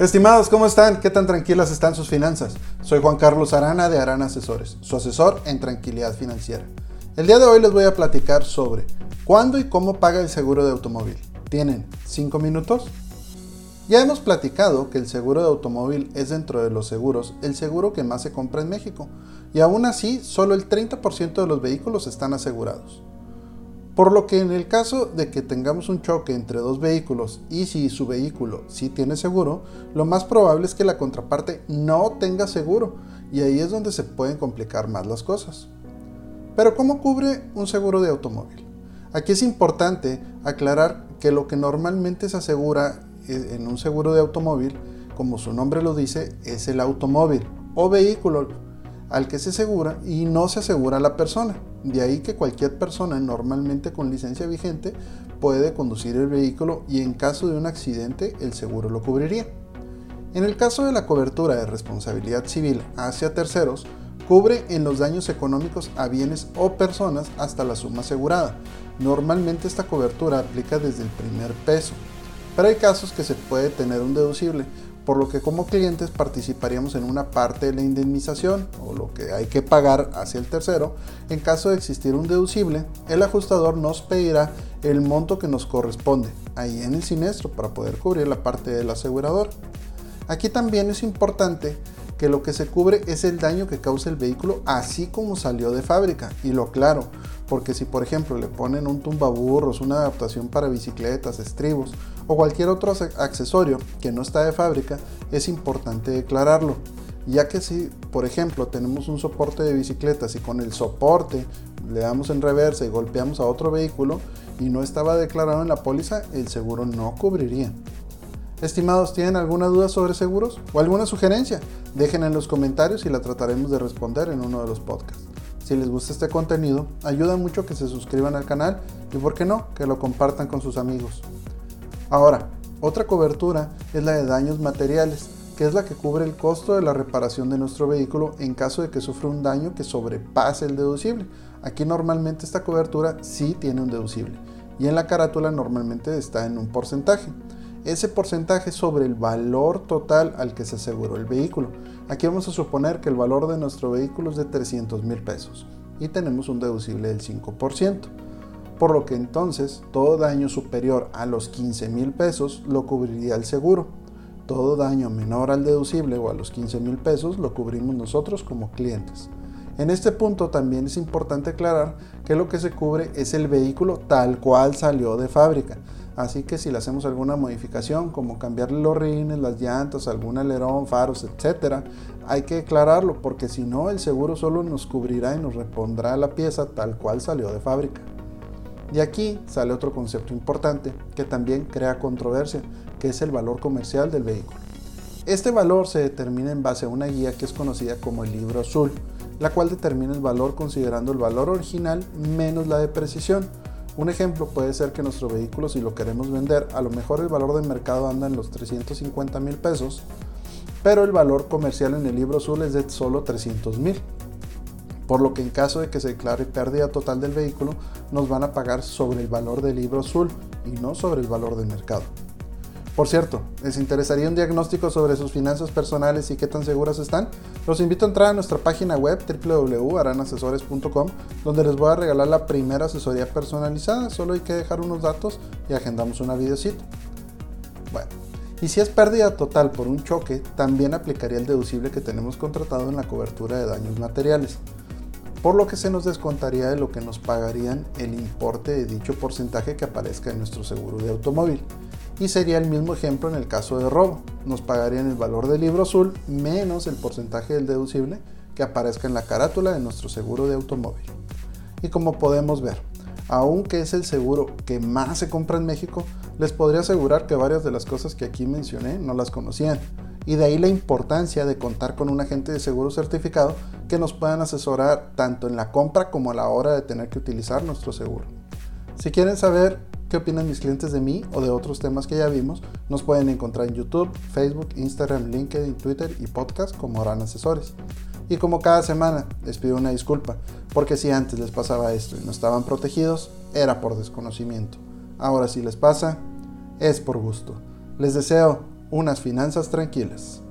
Estimados, ¿cómo están? ¿Qué tan tranquilas están sus finanzas? Soy Juan Carlos Arana de Arana Asesores, su asesor en tranquilidad financiera. El día de hoy les voy a platicar sobre cuándo y cómo paga el seguro de automóvil. ¿Tienen 5 minutos? Ya hemos platicado que el seguro de automóvil es dentro de los seguros el seguro que más se compra en México y aún así solo el 30% de los vehículos están asegurados. Por lo que en el caso de que tengamos un choque entre dos vehículos y si su vehículo sí tiene seguro, lo más probable es que la contraparte no tenga seguro y ahí es donde se pueden complicar más las cosas. Pero ¿cómo cubre un seguro de automóvil? Aquí es importante aclarar que lo que normalmente se asegura en un seguro de automóvil, como su nombre lo dice, es el automóvil o vehículo al que se asegura y no se asegura la persona. De ahí que cualquier persona normalmente con licencia vigente puede conducir el vehículo y en caso de un accidente el seguro lo cubriría. En el caso de la cobertura de responsabilidad civil hacia terceros, cubre en los daños económicos a bienes o personas hasta la suma asegurada. Normalmente esta cobertura aplica desde el primer peso, pero hay casos que se puede tener un deducible, por lo que como clientes participaríamos en una parte de la indemnización o lo que hay que pagar hacia el tercero. En caso de existir un deducible, el ajustador nos pedirá el monto que nos corresponde ahí en el siniestro para poder cubrir la parte del asegurador. Aquí también es importante que lo que se cubre es el daño que causa el vehículo así como salió de fábrica. Y lo claro, porque si por ejemplo le ponen un tumbaburros, una adaptación para bicicletas, estribos o cualquier otro accesorio que no está de fábrica, es importante declararlo. Ya que si, por ejemplo, tenemos un soporte de bicicletas y con el soporte le damos en reversa y golpeamos a otro vehículo y no estaba declarado en la póliza, el seguro no cubriría. Estimados, ¿tienen alguna duda sobre seguros o alguna sugerencia? Dejen en los comentarios y la trataremos de responder en uno de los podcasts. Si les gusta este contenido, ayuda mucho que se suscriban al canal y, por qué no, que lo compartan con sus amigos. Ahora, otra cobertura es la de daños materiales, que es la que cubre el costo de la reparación de nuestro vehículo en caso de que sufra un daño que sobrepase el deducible. Aquí normalmente esta cobertura sí tiene un deducible y en la carátula normalmente está en un porcentaje ese porcentaje sobre el valor total al que se aseguró el vehículo. Aquí vamos a suponer que el valor de nuestro vehículo es de 300 mil pesos y tenemos un deducible del 5%. Por lo que entonces todo daño superior a los 15 mil pesos lo cubriría el seguro. Todo daño menor al deducible o a los 15 mil pesos lo cubrimos nosotros como clientes. En este punto también es importante aclarar que lo que se cubre es el vehículo tal cual salió de fábrica Así que si le hacemos alguna modificación, como cambiarle los rines, las llantas, algún alerón, faros, etc., hay que declararlo porque si no el seguro solo nos cubrirá y nos repondrá la pieza tal cual salió de fábrica. Y aquí sale otro concepto importante que también crea controversia, que es el valor comercial del vehículo. Este valor se determina en base a una guía que es conocida como el libro azul, la cual determina el valor considerando el valor original menos la depreciación un ejemplo puede ser que nuestro vehículo, si lo queremos vender, a lo mejor el valor de mercado anda en los 350 mil pesos, pero el valor comercial en el libro azul es de solo 300 mil. Por lo que en caso de que se declare pérdida total del vehículo, nos van a pagar sobre el valor del libro azul y no sobre el valor de mercado. Por cierto, ¿les interesaría un diagnóstico sobre sus finanzas personales y qué tan seguras están? Los invito a entrar a nuestra página web www.aranasesores.com donde les voy a regalar la primera asesoría personalizada. Solo hay que dejar unos datos y agendamos una videocita. Bueno, y si es pérdida total por un choque, también aplicaría el deducible que tenemos contratado en la cobertura de daños materiales, por lo que se nos descontaría de lo que nos pagarían el importe de dicho porcentaje que aparezca en nuestro seguro de automóvil y sería el mismo ejemplo en el caso de robo. Nos pagarían el valor del libro azul menos el porcentaje del deducible que aparezca en la carátula de nuestro seguro de automóvil. Y como podemos ver, aunque es el seguro que más se compra en México, les podría asegurar que varias de las cosas que aquí mencioné no las conocían. Y de ahí la importancia de contar con un agente de seguro certificado que nos puedan asesorar tanto en la compra como a la hora de tener que utilizar nuestro seguro. Si quieren saber qué opinan mis clientes de mí o de otros temas que ya vimos, nos pueden encontrar en YouTube, Facebook, Instagram, LinkedIn, Twitter y podcast como Oran Asesores. Y como cada semana, les pido una disculpa, porque si antes les pasaba esto y no estaban protegidos, era por desconocimiento. Ahora si les pasa, es por gusto. Les deseo unas finanzas tranquilas.